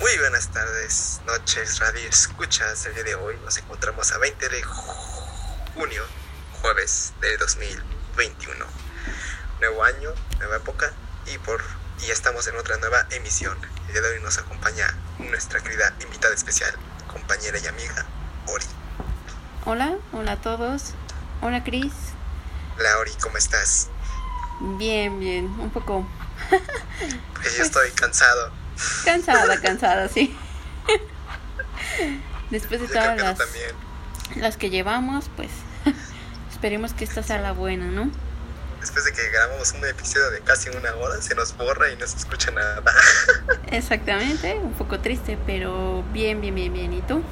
Muy buenas tardes, noches, radio escuchas. El día de hoy nos encontramos a 20 de junio, jueves de 2021. Nuevo año, nueva época y por y estamos en otra nueva emisión. El día de hoy nos acompaña nuestra querida invitada especial, compañera y amiga Ori. Hola, hola a todos. Hola Cris. Hola Ori, ¿cómo estás? Bien, bien, un poco. Pues yo estoy cansado. Cansada, cansada, sí. Después de todas las, las que llevamos, pues esperemos que esta sea la buena, ¿no? Después de que grabamos un episodio de casi una hora, se nos borra y no se escucha nada. Exactamente, un poco triste, pero bien, bien, bien, bien. ¿Y tú?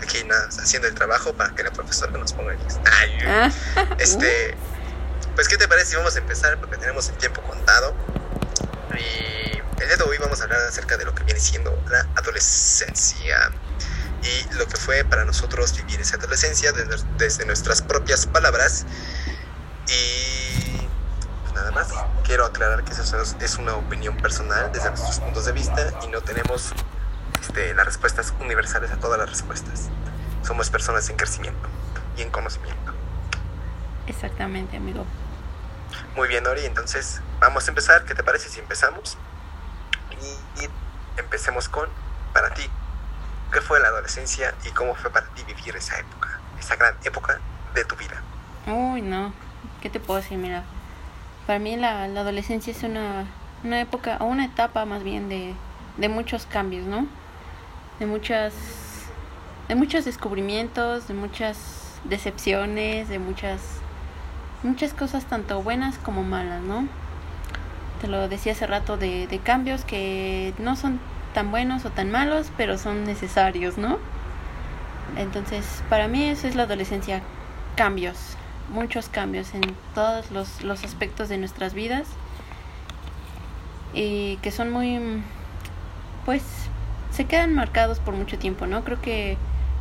Aquí nada, haciendo el trabajo para que la profesora nos ponga el... Ay, Ah, Este, pues, ¿qué te parece si vamos a empezar? Porque tenemos el tiempo contado. Y el día de hoy vamos a hablar acerca de lo que viene siendo la adolescencia. Y lo que fue para nosotros vivir esa adolescencia desde, desde nuestras propias palabras. Y pues nada más. Quiero aclarar que eso es- es una opinión personal desde nuestros puntos de vista y no tenemos este, las respuestas universales a todas las respuestas. Somos personas en crecimiento y en conocimiento. exactamente, amigo. Muy bien, Ori, entonces vamos a empezar. ¿Qué te parece si empezamos? Y, empecemos con, para ti, ¿qué fue la adolescencia y cómo fue para ti vivir esa época, esa gran época de tu vida? Uy, no. ¿Qué te puedo decir? Mira, para mí la, la adolescencia es una, una época, o una etapa más bien de, de muchos cambios, ¿no? De muchas, de muchos descubrimientos, de muchas decepciones, de muchas, muchas cosas tanto buenas como malas, ¿no? Te lo decía hace rato de, de cambios que no son tan buenos o tan malos, pero son necesarios, ¿no? Entonces, para mí eso es la adolescencia, cambios, muchos cambios en todos los, los aspectos de nuestras vidas y que son muy, pues, se quedan marcados por mucho tiempo, ¿no? Creo que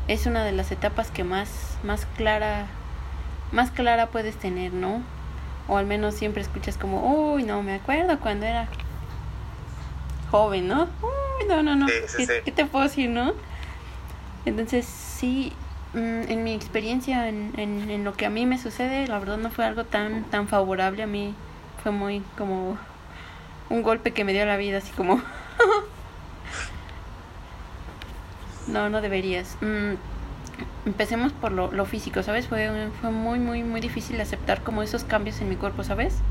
es una de las etapas que más, más clara, más clara puedes tener, ¿no? O al menos siempre escuchas como, uy, no, me acuerdo cuando era joven, ¿no? Uy, no, no, no, Sí, sí, ¿qué, sí. qué te puedo decir, no? Entonces, sí, mm, en mi experiencia, en, en, en lo que a mí me sucede, la verdad no fue algo tan, tan favorable a mí. Fue muy como un golpe que me dio la vida, así como... no, no deberías. Mm, empecemos por lo, lo físico, ¿sabes? Fue, fue muy, muy, muy difícil aceptar como esos cambios en mi cuerpo, ¿sabes?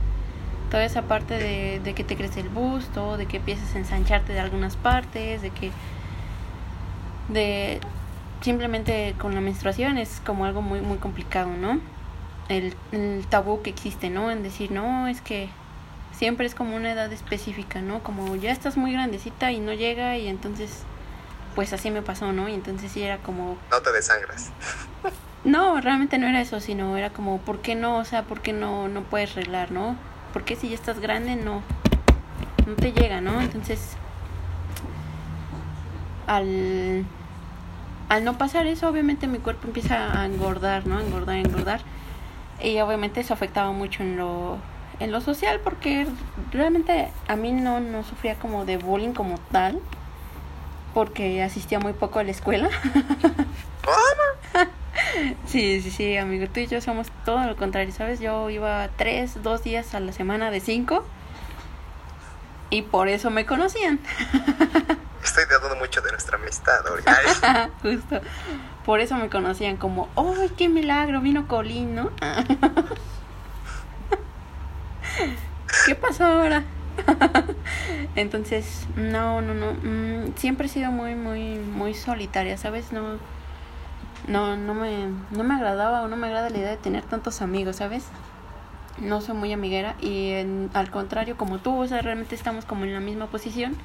Toda esa parte de, de que te crece el busto, de que empiezas a ensancharte de algunas partes, de que... de simplemente con la menstruación es como algo muy muy complicado, ¿no? El, el tabú que existe, ¿no? En decir, no, es que siempre es como una edad específica, ¿no? Como ya estás muy grandecita y no llega y entonces, pues así me pasó, ¿no? Y entonces sí era como, No te desangras. no, realmente no era eso, sino era como, ¿por qué no? O sea, ¿por qué no, no puedes arreglar, ¿no? ¿Por qué si ya estás grande no, no te llega, ¿no? Entonces, al, al no pasar eso, obviamente mi cuerpo empieza a engordar, ¿no? Engordar, engordar. Y obviamente eso afectaba mucho en lo, en lo social porque realmente a mí no, no sufría como de bullying como tal porque asistía muy poco a la escuela. Sí, sí, sí, amigo. Tú y yo somos todo lo contrario, ¿sabes? Yo iba tres, dos días a la semana de cinco. Y por eso me conocían. Estoy dudando mucho de nuestra amistad, Justo. Por eso me conocían como, ¡ay, qué milagro! Vino Colín, ¿no? ¿Qué pasó ahora? Entonces, no, no, no. mm, siempre he sido muy, muy, muy solitaria, ¿sabes? No, no, no me, no me agradaba o no me agrada la idea de tener tantos amigos, ¿sabes? No soy muy amiguera y en- al contrario, como tú, o sea, realmente estamos como en la misma posición.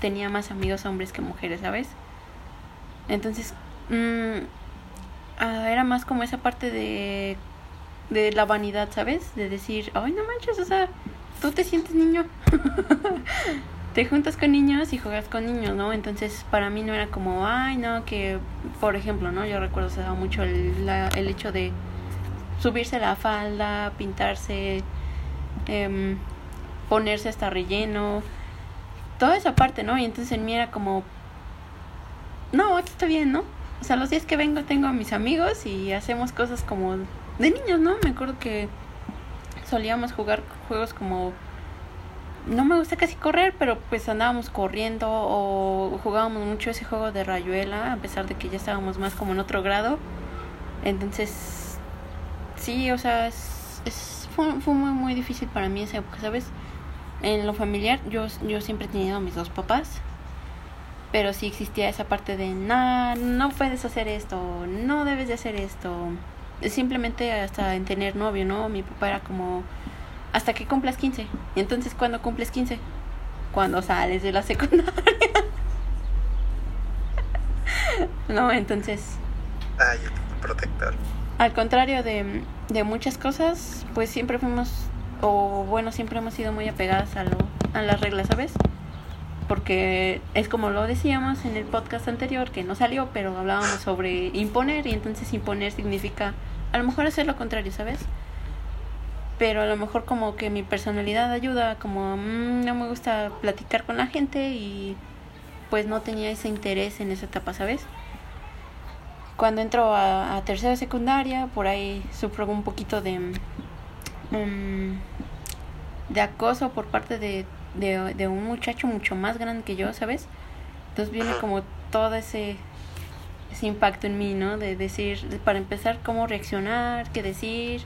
Tenía más amigos hombres que mujeres, ¿sabes? Entonces, mm, ah, era más como esa parte de, de la vanidad, ¿sabes? De decir, ay, no manches, o sea, tú te sientes niño. te juntas con niños y juegas con niños, ¿no? Entonces, para mí no era como, ay, no, que, por ejemplo, ¿no? Yo recuerdo, se daba mucho el, la- el hecho de subirse la falda, pintarse, em, ponerse hasta relleno, toda esa parte, ¿no? Y entonces en mí era como, no, aquí está bien, ¿no? O sea, los días que vengo tengo a mis amigos y hacemos cosas como de niños, ¿no? Me acuerdo que solíamos jugar juegos como no me gusta casi correr, pero pues andábamos corriendo o jugábamos mucho ese juego de rayuela, a pesar de que ya estábamos más como en otro grado. Entonces, sí, o sea, es, es fue, fue muy, muy difícil para mí esa época, ¿sabes? En lo familiar, yo, yo siempre he tenido a mis dos papás, pero sí existía esa parte de, no, no puedes hacer esto, no debes de hacer esto. Simplemente hasta en tener novio, ¿no? Mi papá era como, hasta que cumplas 15. Y entonces, ¿cuándo cumples 15? Cuando sales de la secundaria. no, entonces... Ay, protector. Al contrario de, de muchas cosas, pues siempre fuimos, o bueno, siempre hemos sido muy apegadas a, lo, a las reglas, ¿sabes? Porque es como lo decíamos en el podcast anterior, que no salió, pero hablábamos sobre imponer, y entonces imponer significa a lo mejor hacer lo contrario, ¿sabes? pero a lo mejor como que mi personalidad ayuda, como mm, no me gusta platicar con la gente y pues no tenía ese interés en esa etapa, ¿sabes? Cuando entro a, a tercera secundaria, por ahí sufro un poquito de, mm, de acoso por parte de, de, de un muchacho mucho más grande que yo, ¿sabes? Entonces viene como todo ese, impacto en mí, ¿no? De decir, para empezar, cómo reaccionar, qué decir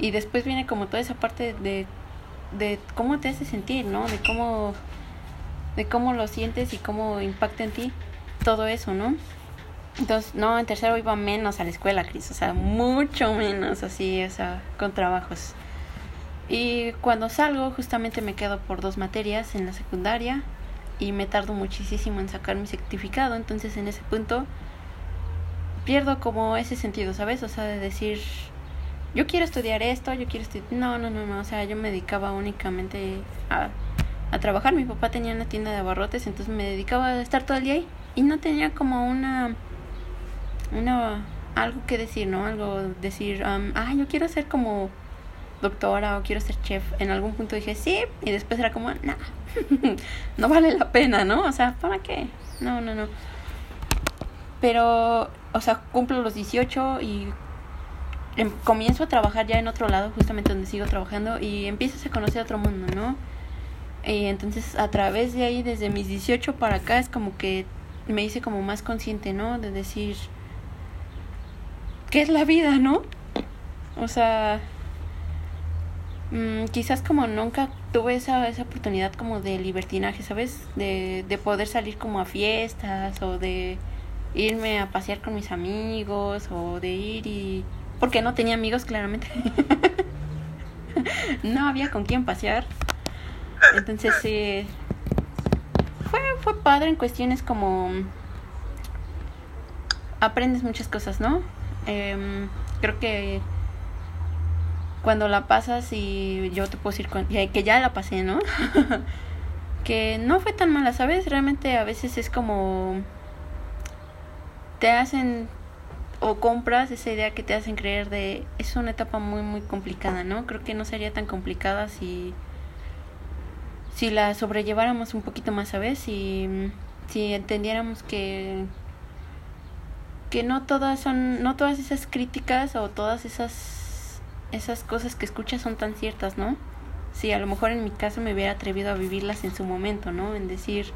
y después viene como toda esa parte de, de cómo te hace sentir, ¿no? De cómo, de cómo lo sientes y cómo impacta en ti todo eso, ¿no? Entonces, no, en tercero iba menos a la escuela, Cris, o sea, mucho menos así, o sea, con trabajos. Y cuando salgo, justamente me quedo por dos materias en la secundaria y me tardo muchísimo en sacar mi certificado, entonces en ese punto pierdo como ese sentido, ¿sabes? O sea, de decir, yo quiero estudiar esto, yo quiero estudiar... No, no, no, no, o sea, yo me dedicaba únicamente a, a trabajar. Mi papá tenía una tienda de abarrotes, entonces me dedicaba a estar todo el día ahí y no tenía como una... una algo que decir, ¿no? Algo decir, um, ah, yo quiero ser como doctora o quiero ser chef. En algún punto dije, sí, y después era como, no, no vale la pena, ¿no? O sea, ¿para qué? No, no, no. Pero, o sea, cumplo los 18 y Em, comienzo a trabajar ya en otro lado, justamente donde sigo trabajando, y empiezas a conocer otro mundo, ¿no? Y entonces a través de ahí, desde mis 18 para acá, es como que me hice como más consciente, ¿no? De decir, ¿qué es la vida, no? O sea, mmm, quizás como nunca tuve esa, esa oportunidad como de libertinaje, ¿sabes? De, de poder salir como a fiestas o de irme a pasear con mis amigos o de ir y porque no tenía amigos claramente. no había con quién pasear. Entonces sí fue, fue padre en cuestiones como aprendes muchas cosas, ¿no? Eh, creo que cuando la pasas y yo te puedo decir que ya la pasé, ¿no? que no fue tan mala, ¿sabes? Realmente a veces es como te hacen o compras esa idea que te hacen creer de es una etapa muy muy complicada, ¿no? Creo que no sería tan complicada si si la sobrelleváramos un poquito más, ¿sabes? Si si entendiéramos que que no todas son no todas esas críticas o todas esas esas cosas que escuchas son tan ciertas, ¿no? Si a lo mejor en mi caso me hubiera atrevido a vivirlas en su momento, ¿no? En decir,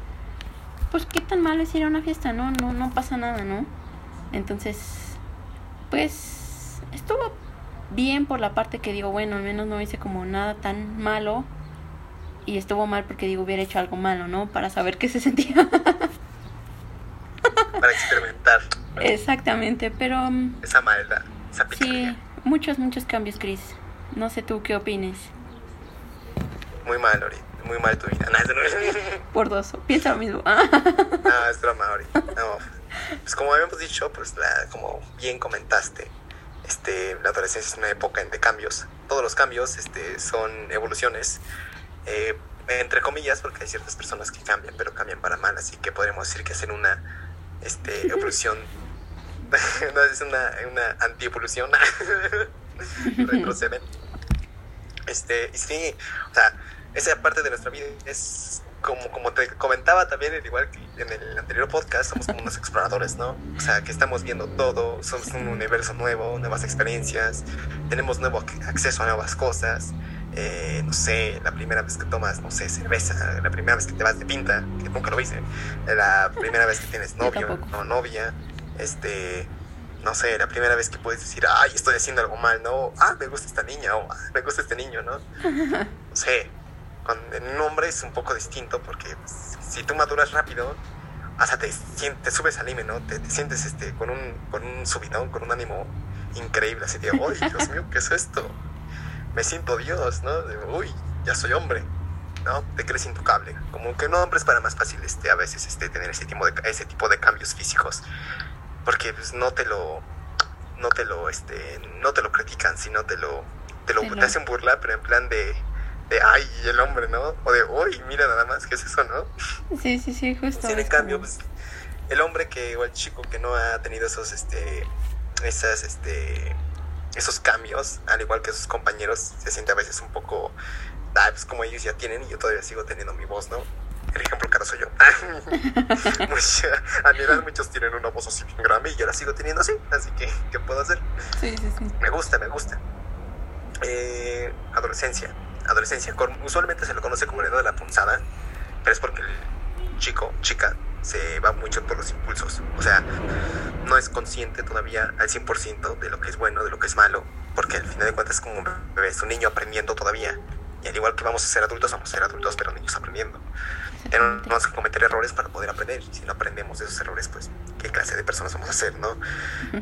pues qué tan malo es ir a una fiesta, ¿no? No no pasa nada, ¿no? Entonces pues estuvo bien por la parte que digo, bueno, al menos no hice como nada tan malo. Y estuvo mal porque digo, hubiera hecho algo malo, ¿no? Para saber qué se sentía. Para experimentar. Exactamente, pero... Mm, esa maldad, esa Sí, muchos, muchos cambios, Chris. No sé tú qué opines. Muy mal, Ori. Muy mal tu vida. No, no... Por dos. Piensa lo mismo. no, es broma, Ori. No, pues como habíamos dicho, pues la, como bien comentaste, este, la adolescencia es una época de cambios. Todos los cambios este, son evoluciones, eh, entre comillas, porque hay ciertas personas que cambian, pero cambian para mal, así que podríamos decir que hacen una este, evolución, no es una, una anti-evolución, retroceden. Este, y sí, o sea, esa parte de nuestra vida es como, como te comentaba también, igual que en el anterior podcast, somos como unos exploradores, ¿no? O sea, que estamos viendo todo, somos un universo nuevo, nuevas experiencias, tenemos nuevo acceso a nuevas cosas. Eh, no sé, la primera vez que tomas, no sé, cerveza, la primera vez que te vas de pinta, que nunca lo hice, la primera vez que tienes novio o novia, este, no sé, la primera vez que puedes decir, ay, estoy haciendo algo mal, ¿no? Ah, me gusta esta niña, o ah, me gusta este niño, ¿no? No sé, con, en un hombre es un poco distinto porque pues, si tú maduras rápido, hasta te, te subes al límite, ¿no? Te, sientes este, con, un, con un subidón, con un ánimo increíble, así de, uy, Dios mío, ¿qué es esto? Me siento Dios, ¿no? De, uy, ya soy hombre, ¿no? Te crees intocable. Como que un hombre es para más fácil este, a veces este, tener ese tipo, de, ese tipo de cambios físicos, porque pues, no te lo, no te lo, este, no te lo critican, sino te lo, te lo, te hacen burla, pero en plan de de ay, el hombre, ¿no? O de uy, mira nada más, ¿qué es eso, no? Sí, sí, sí, justo. Sí, en cambio, pues, el hombre que, o el chico que no ha tenido esos, este, esas, este, esos cambios, al igual que sus compañeros, se siente a veces un poco, ah, pues como ellos ya tienen y yo todavía sigo teniendo mi voz, ¿no? El ejemplo claro soy yo. a mi edad muchos tienen una voz así bien grande y yo la sigo teniendo así, así que, ¿qué puedo hacer? Sí, sí, sí. Me gusta, me gusta. Eh, adolescencia adolescencia. Usualmente se lo conoce como el edad de la punzada, pero es porque el chico, chica, se va mucho por los impulsos. O sea, no es consciente todavía al 100% de lo que es bueno, de lo que es malo, porque al final de cuentas es como un bebé, es un niño aprendiendo todavía. Y al igual que vamos a ser adultos, vamos a ser adultos, pero niños aprendiendo. Tenemos que cometer errores para poder aprender. Si no aprendemos de esos errores, pues, ¿qué clase de personas vamos a ser, no?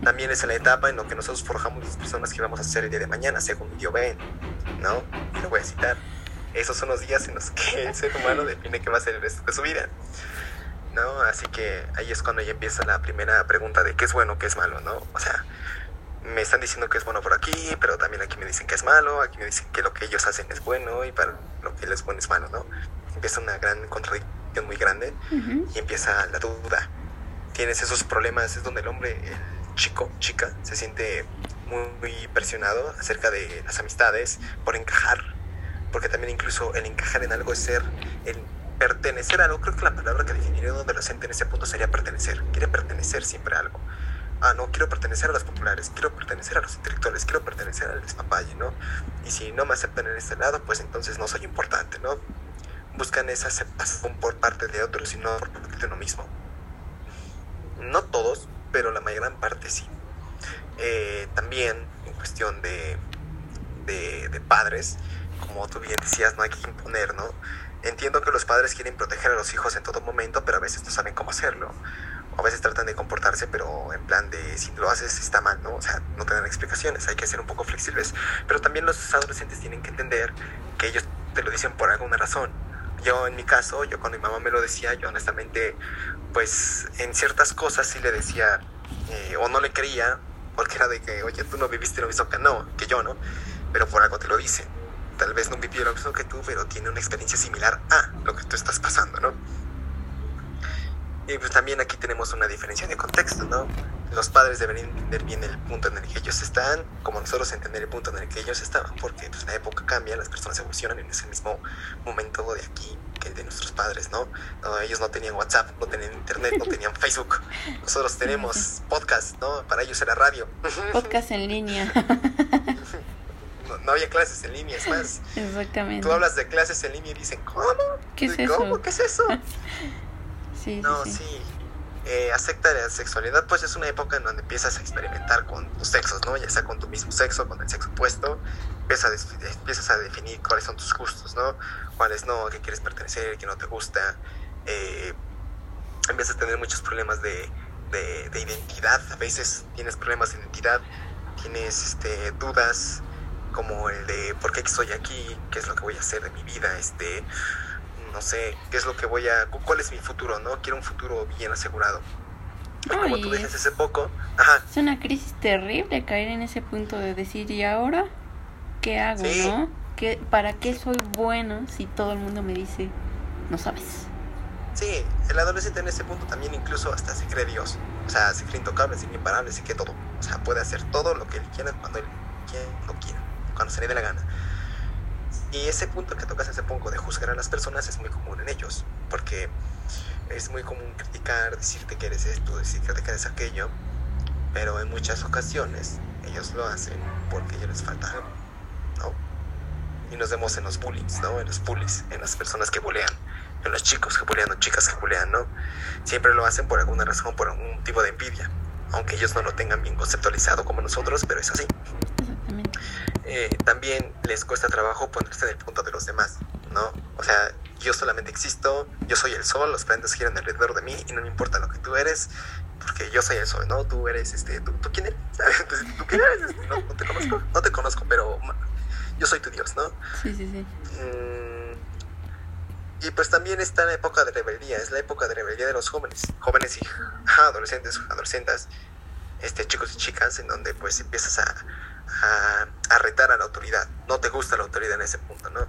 También es la etapa en la que nosotros forjamos las personas que vamos a ser el día de mañana, según yo ven, ¿no? Y lo voy a citar. Esos son los días en los que el ser humano define qué va a ser el resto de su vida. ¿No? Así que ahí es cuando ya empieza la primera pregunta de qué es bueno, qué es malo, ¿no? O sea, me están diciendo que es bueno por aquí, pero también aquí me dicen que es malo, aquí me dicen que lo que ellos hacen es bueno y para lo que él es bueno es malo, ¿no? Empieza una gran contradicción muy grande y empieza la duda. Tienes esos problemas, es donde el hombre, el chico, chica, se siente muy, presionado acerca de las amistades por encajar, porque también incluso el encajar en algo es ser, el pertenecer a algo, creo que la palabra que definiría un adolescente en ese punto sería pertenecer, quiere pertenecer siempre a algo ah, no, quiero pertenecer a los populares, quiero pertenecer a los intelectuales, quiero pertenecer al despapalle, ¿no? Y si no me aceptan en este lado, pues entonces no soy importante, ¿no? Buscan esa aceptación por parte de otros y no por parte de uno mismo. No todos, pero la mayor parte sí. Eh, también en cuestión de, de, de padres, como tú bien decías, no hay que imponer, ¿no? Entiendo que los padres quieren proteger a los hijos en todo momento, pero a veces no saben cómo hacerlo a veces tratan de comportarse, pero en plan de si lo haces está mal, ¿no? O sea, no te dan explicaciones, hay que ser un poco flexibles. Pero también los adolescentes tienen que entender que ellos te lo dicen por alguna razón. Yo en mi caso, yo cuando mi mamá me lo decía, yo honestamente, pues en ciertas cosas sí le decía, eh, o no le creía, porque era de que, oye, tú no viviste lo mismo que no, que yo, ¿no? Pero por algo te lo dicen. Tal vez no vivió lo mismo que tú, pero tiene una experiencia similar a lo que tú estás pasando, ¿no? Y pues también aquí tenemos una diferencia de contexto, ¿no? Los padres deberían entender bien el punto en el que ellos están, como nosotros entender el punto en el que ellos estaban, porque pues la época cambia, las personas evolucionan en ese mismo momento de aquí que de nuestros padres, ¿no? Ellos no tenían WhatsApp, no tenían internet, no tenían Facebook. Nosotros tenemos podcast, ¿no? Para ellos era radio. Podcast en línea. No, había clases en línea, es más. Exactamente. Tú hablas de clases en línea y dicen, ¿cómo? ¿Qué es ¿Cómo? eso? ¿Qué es eso? no, sí. sí. Eh, acepta la sexualidad, pues es una época en donde empiezas a experimentar con tus sexos, ¿no? Ya sea con tu mismo sexo, con el sexo opuesto, empiezas a, empiezas a definir cuáles son tus gustos, ¿no? Cuáles no, qué quieres pertenecer, qué no te gusta. Eh, empiezas a tener muchos problemas de, de, identidad, a veces tienes problemas de identidad, tienes este, dudas como el de por qué estoy aquí, qué es lo que voy a hacer de mi vida, este no sé, qué es lo que voy a, cuál es mi futuro, ¿no? Quiero un futuro bien asegurado. como tú dices hace poco, ajá. Es una crisis terrible caer en ese punto de decir, ¿y ahora qué hago, no? ¿Qué, ¿Para qué soy bueno si todo el mundo me dice, no sabes? Sí, el adolescente en ese punto también incluso hasta se cree Dios. O sea, se cree intocable, se cree imparable, se cree todo. O sea, puede hacer todo lo que él quiera cuando él quiera, no quiera, cuando se le dé la gana Y ese punto que tocas, ese punto de juzgar a las personas es muy común en ellos, porque es muy común criticar, decirte que eres esto, decirte que eres aquello, pero en muchas ocasiones ellos lo hacen porque ellos les falta ¿no? Y nos vemos en los bullies, ¿no? En los bullies, en las personas que bolean, en los chicos que bolean o chicas que bolean, ¿no? Siempre lo hacen por alguna razón, por algún tipo de envidia, aunque ellos no lo tengan bien conceptualizado como nosotros, pero es así. Exactamente. Eh, también les cuesta trabajo ponerse en el punto de los demás, ¿no? O sea, yo solamente existo, yo soy el sol, los planetas giran alrededor de mí y no me importa lo que tú eres, porque yo soy el sol, ¿no? Tú eres, este, ¿tú, tú quién eres? ¿Tú quién eres? Este, no, no, te conozco, no te conozco, pero yo soy tu Dios, ¿no? Sí, sí, sí. Mm, y pues también está la época de rebeldía, es la época de rebeldía de los jóvenes, jóvenes y ajá, adolescentes, adolescentes, este, chicos y chicas, en donde pues empiezas a, a, retar a la autoridad. No te gusta la autoridad en ese punto, ¿no?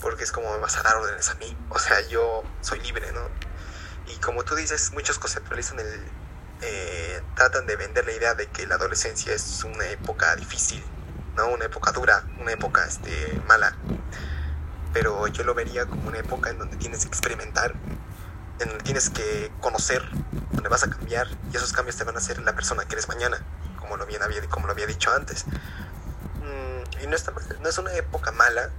Porque es como me vas a dar órdenes a mí. O sea, yo soy libre, ¿no? Y como tú dices, muchos conceptualizan el... Eh, tratan de vender la idea de que la adolescencia es una época difícil, ¿no? Una época dura, una época este, mala. Pero yo lo vería como una época en donde tienes que experimentar, en donde tienes que conocer, donde vas a cambiar y esos cambios te van a hacer la persona que eres mañana, como lo, había, como lo había dicho antes. Mm, y no, está, no es una época mala,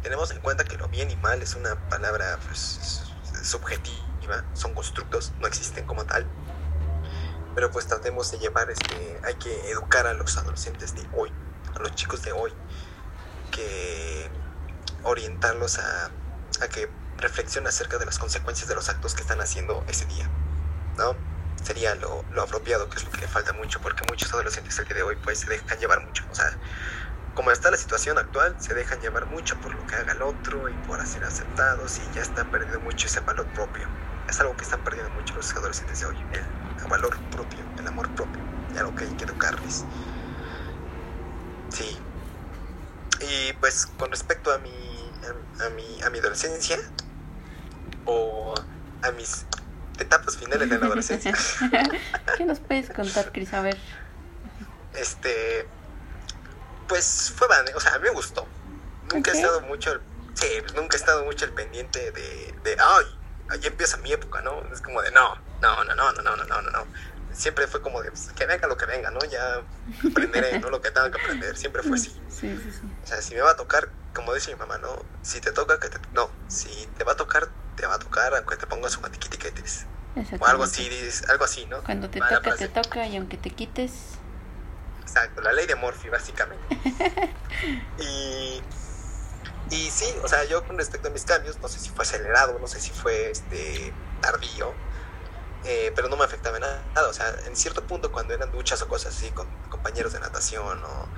tenemos en cuenta que lo bien y mal es una palabra pues, subjetiva, son constructos, no existen como tal. Pero pues tratemos de llevar, este, hay que educar a los adolescentes de hoy, a los chicos de hoy, que orientarlos a, a que reflexionen acerca de las consecuencias de los actos que están haciendo ese día, ¿no? Sería lo, lo apropiado, que es lo que le falta mucho, porque muchos adolescentes el día de hoy pues se dejan llevar mucho, o sea, como está la situación actual, se dejan llevar mucho por lo que haga el otro y por ser aceptados y ya están perdiendo mucho ese valor propio. Es algo que están perdiendo mucho los adolescentes de hoy, el, valor propio, el amor propio, y algo que hay que educarles. Sí. Y pues con respecto a mi, a mi, a mi adolescencia o a mis etapas finales de la adolescencia. ¿Qué nos puedes contar, Cris? A ver. Este, pues fue bane, o sea, a mí me gustó. Nunca he estado mucho, sí, nunca he estado mucho al pendiente de, de, ay, ahí empieza mi época, ¿no? Es como de, no, no, no, no, no, no, no, no, no, no. Siempre fue como de, pues, que venga lo que venga, ¿no? Ya aprenderé, ¿no? Lo que tenga que aprender. Siempre fue así. Sí, sí, sí. O sea, si me va a tocar, como dice mi mamá, ¿no? Si te toca, que te... No, si te va a tocar, te va a tocar, aunque te pongas un matiquitiquetes. O algo así, algo así, ¿no? Cuando te toca, te toca y aunque te quites. Exacto, la ley de Morphy, básicamente. y, y sí, o sea, yo con respecto a mis cambios, no sé si fue acelerado, no sé si fue este tardío, eh, pero no me afectaba en nada. O sea, en cierto punto, cuando eran duchas o cosas así con compañeros de natación o,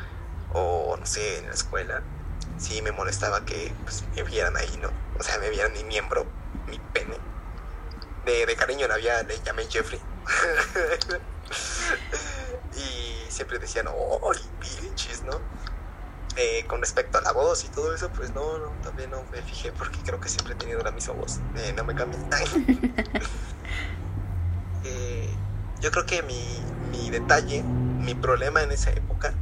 o no sé, en la escuela, sí me molestaba que pues, me vieran ahí, ¿no? O sea, me vieran mi miembro, mi pene. De, de cariño le, había, le llamé Jeffrey. y siempre decían, ¡oh, pinches, ¿no? Eh, con respecto a la voz y todo eso, pues no, no, también no me fijé porque creo que siempre he tenido la misma voz. Eh, no me cambies. Eh, yo creo que mi, mi detalle, mi problema en esa época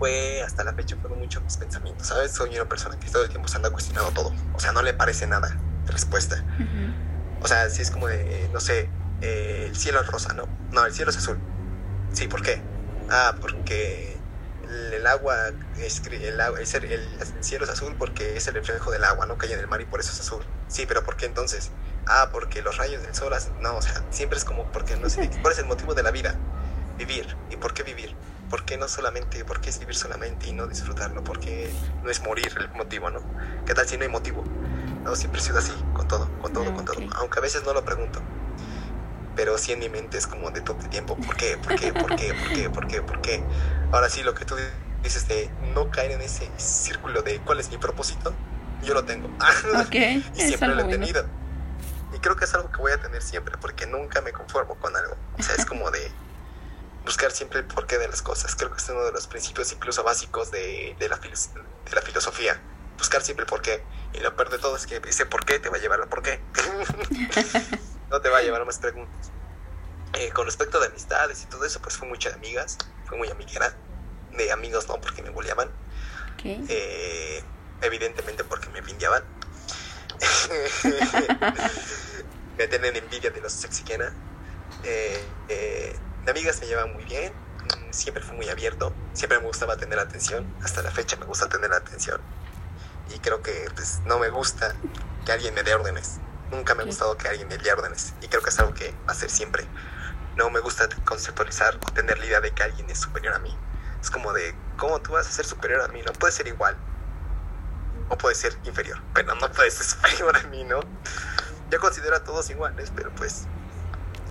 fue, hasta la fecha, fueron muchos mis pensamientos, ¿sabes? Soy una persona que todo el tiempo se anda cuestionando todo. O sea, no le parece nada respuesta. O sea, si es como de, no sé, eh, el cielo es rosa, ¿no? No, el cielo es azul. Sí, ¿por qué? Ah, porque el, el agua, es, el, el, el- el cielo es azul porque es el reflejo del agua, ¿no? Que hay en el mar y por eso es azul. Sí, pero ¿por qué entonces? Ah, porque los rayos del sol, hacen- no, o sea, siempre es como, porque no sé, ¿cuál es el motivo de la vida? Vivir. ¿Y por qué vivir? ¿Por qué no solamente, por qué es vivir solamente y no disfrutarlo? ¿Por qué no es morir el motivo, no? ¿Qué tal si no hay motivo? No, siempre he sido así, con todo, con todo, con todo. Aunque a veces no lo pregunto. Pero sí en mi mente es como de todo el tiempo. ¿Por qué? ¿Por qué? ¿Por qué? ¿Por qué? ¿Por qué? ¿Por qué? Ahora sí, lo que tú dices de no caer en ese círculo de cuál es mi propósito, yo lo tengo. Y siempre lo he bueno. tenido. Y creo que es algo que voy a tener siempre, porque nunca me conformo con algo. O sea, es como de buscar siempre el porqué de las cosas. Creo que es uno de los principios incluso básicos de, de la, de la filosofía. Buscar siempre el porqué. Y lo peor de todo es que ese porqué te va a llevar al porqué. no te va a llevar a más preguntas. Eh, con respecto de amistades y todo eso, pues fue mucha de amigas. Fue muy amiguera. De amigos no, porque me boleaban. Eh, evidentemente porque me envidiaban. me tienen envidia de los sexy eh, eh, de amigas me llevan muy bien, mm, siempre fue muy abierto, siempre me gustaba tener atención, hasta la fecha me gusta tener atención. Y creo que pues, no me gusta que alguien me dé órdenes. Nunca me ha gustado que alguien me dé órdenes. Y creo que es algo que va a ser siempre. No me gusta conceptualizar o tener la idea de que alguien es superior a mí. Es como de, ¿cómo tú vas a ser superior a mí? No puede ser igual. O puede ser inferior. Pero no puede ser superior a mí, ¿no? Yo considero a todos iguales, pero pues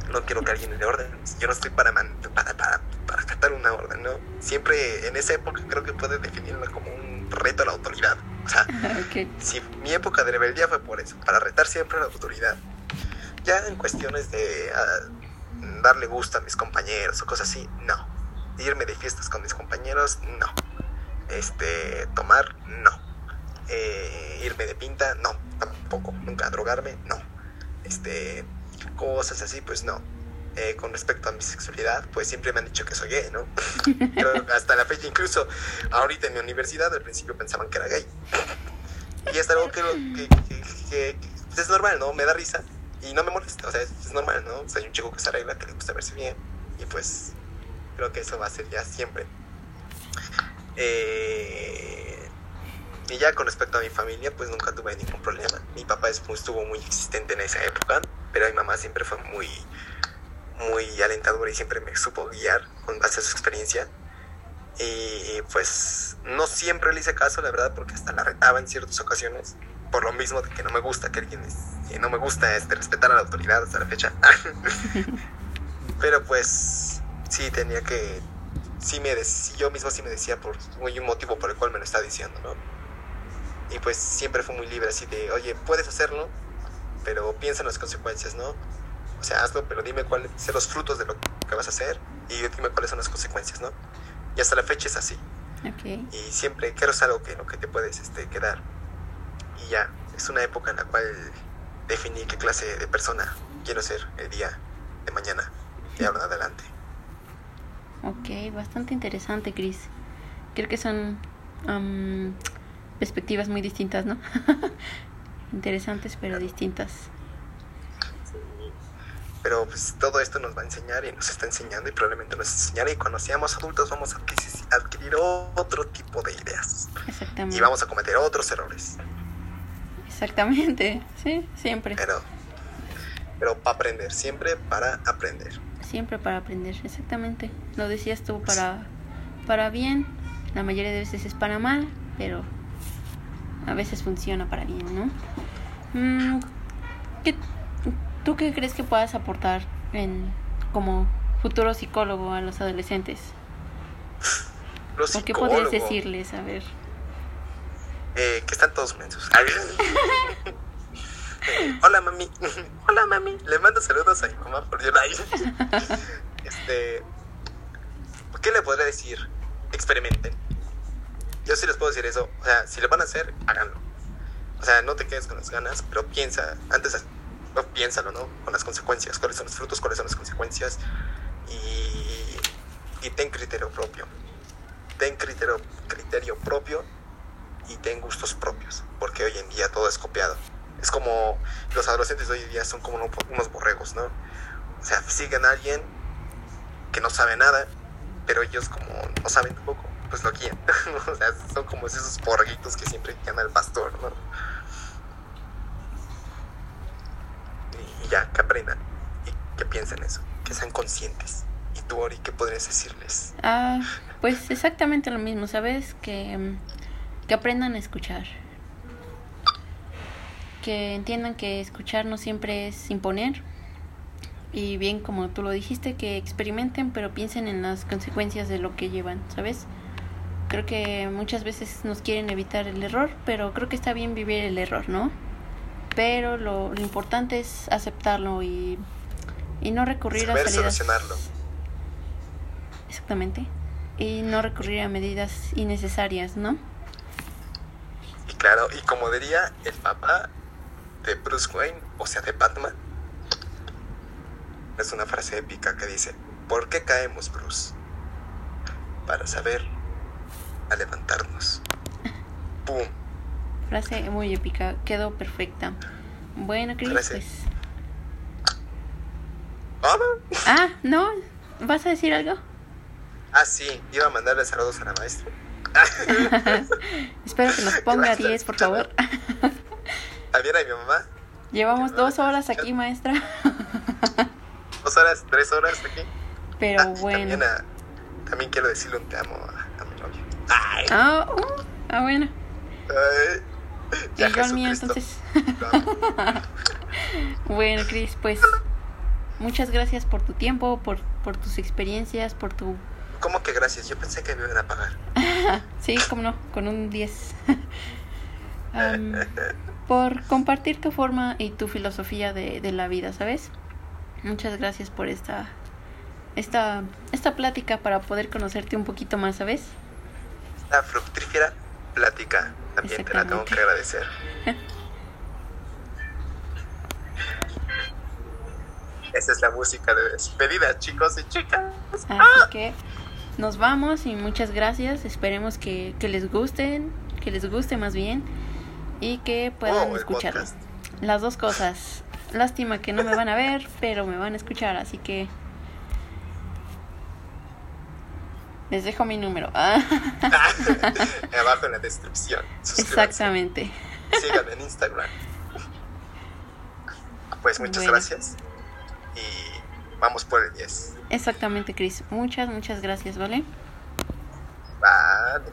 no quiero que alguien me dé órdenes. Yo no estoy para, para, para, para acatar una orden, ¿no? Siempre en esa época creo que puede definirla como un reto a la autoridad. O sea, si mi época de rebeldía fue por eso, para retar siempre a la autoridad. Ya en cuestiones de ah, darle gusto a mis compañeros o cosas así, no. Irme de fiestas con mis compañeros, no. Este, tomar, no. Eh, irme de pinta, no, tampoco. Nunca drogarme, no. Este, cosas así, pues no. Eh, con respecto a mi sexualidad, pues siempre me han dicho que soy gay, ¿no? hasta la fecha, incluso ahorita en mi universidad, al principio pensaban que era gay. Y es algo que, que, es normal, ¿no? Me da risa y no me molesta, o sea, es, normal, ¿no? O sea, hay un chico que se arregla, que le gusta verse bien y pues creo que eso va a ser ya siempre. Eh, y ya con respecto a mi familia, pues nunca tuve ningún problema. Mi papá estuvo muy existente en esa época, pero mi mamá siempre fue muy muy alentadora y siempre me supo guiar con base a su experiencia. Y pues no siempre le hice caso, la verdad, porque hasta la retaba en ciertas ocasiones, por lo mismo de que no me gusta que alguien, que no me gusta este, respetar a la autoridad hasta la fecha. Pero pues sí tenía que, sí me yo mismo sí me decía por muy un motivo por el cual me lo está diciendo, ¿no? Y pues siempre fue muy libre así de, oye, puedes hacerlo, pero piensa en las consecuencias, ¿no? O sea, hazlo, pero dime cuáles son los frutos de lo que vas a hacer y dime cuáles son las consecuencias, ¿no? Y hasta la fecha es así. Y siempre quiero es algo que lo que te puedes este, quedar. Y ya, es una época en la cual definí qué clase de persona quiero ser el día de mañana y ahora en adelante. Ok, bastante interesante, Chris. Creo que son perspectivas muy distintas, ¿no? Interesantes, pero distintas pero pues todo esto nos va a enseñar y nos está enseñando y probablemente nos enseñará y cuando seamos adultos vamos a adquirir otro tipo de ideas. Exactamente. Y vamos a cometer otros errores. Exactamente, sí, siempre. Pero, pero para aprender, siempre para aprender. Siempre para aprender, exactamente. Lo decías tú para, para bien, la mayoría de veces es para mal, pero a veces funciona para bien, ¿no? Mm, ¿Qué ¿Tú qué crees que puedas aportar en, como futuro psicólogo a los adolescentes? Los ¿O qué podrías decirles? A ver. Eh, que están todos mensos. hola mami, hola mami, le mando saludos a mi mamá por Dios. este, ¿qué le podría decir? Experimenten. Yo sí les puedo decir eso. O sea, si lo van a hacer, háganlo. O sea, no te quedes con las ganas, pero piensa antes piénsalo, ¿no? Con las consecuencias, cuáles son los frutos, cuáles son las consecuencias y, y ten criterio propio. Ten criterio, criterio propio y ten gustos propios, porque hoy en día todo es copiado. Es como los adolescentes de hoy en día son como unos borregos, ¿no? O sea, siguen a alguien que no sabe nada, pero ellos como no saben tampoco, pues lo quieren. o sea, son como esos borreguitos que siempre llaman al pastor, ¿no? Ya, que aprendan y que piensen eso, que sean conscientes. ¿Y tú, Ori, qué podrías decirles? Ah, pues exactamente lo mismo, ¿sabes? Que, que aprendan a escuchar. Que entiendan que escuchar no siempre es imponer. Y bien, como tú lo dijiste, que experimenten, pero piensen en las consecuencias de lo que llevan, ¿sabes? Creo que muchas veces nos quieren evitar el error, pero creo que está bien vivir el error, ¿no? Pero lo, lo importante es aceptarlo y, y no recurrir a salidas... solucionarlo. Exactamente. Y no recurrir a medidas innecesarias, ¿no? Y claro, y como diría el papá de Bruce Wayne, o sea, de Batman, es una frase épica que dice, ¿por qué caemos, Bruce? Para saber a levantarnos. ¡Pum! Frase muy épica, quedó perfecta. Bueno, Cris, pues. Ah, no, ¿vas a decir algo? Ah, sí, iba a mandarle saludos a la maestra. Espero que nos ponga Gracias, 10, por favor. También a mi mamá. Llevamos dos horas aquí, maestra. Dos horas, tres horas aquí. Pero Ah, bueno. También, a- también quiero decirle un te amo a, a mi novio. Ay, Ah, uh, ah, bueno. ay. Y yo al mío, entonces. Bueno, Cris, pues muchas gracias por tu tiempo, por, por tus experiencias, por tu... ¿Cómo que gracias? Yo pensé que me iban a pagar. Sí, cómo no, con un 10. Am, por compartir tu forma y tu filosofía de, de la vida, ¿sabes? Muchas gracias por esta, esta, esta plática para poder conocerte un poquito más, ¿sabes? La fructífera plática. También te la tengo que agradecer. Esa es la música de despedida, chicos y chicas. Así que nos vamos y muchas gracias. Esperemos que, que les gusten, que les guste más bien y que puedan Oh, escucharlo. Las dos cosas. Lástima que no me van a ver, pero me van a escuchar, así que les dejo mi número. Ah, Abajo en la descripción. Exactamente. Síganme en Instagram. Pues muchas Bueno. gracias. Y vamos por el 10. Exactamente, Chris. Muchas, muchas gracias, ¿vale? Vale.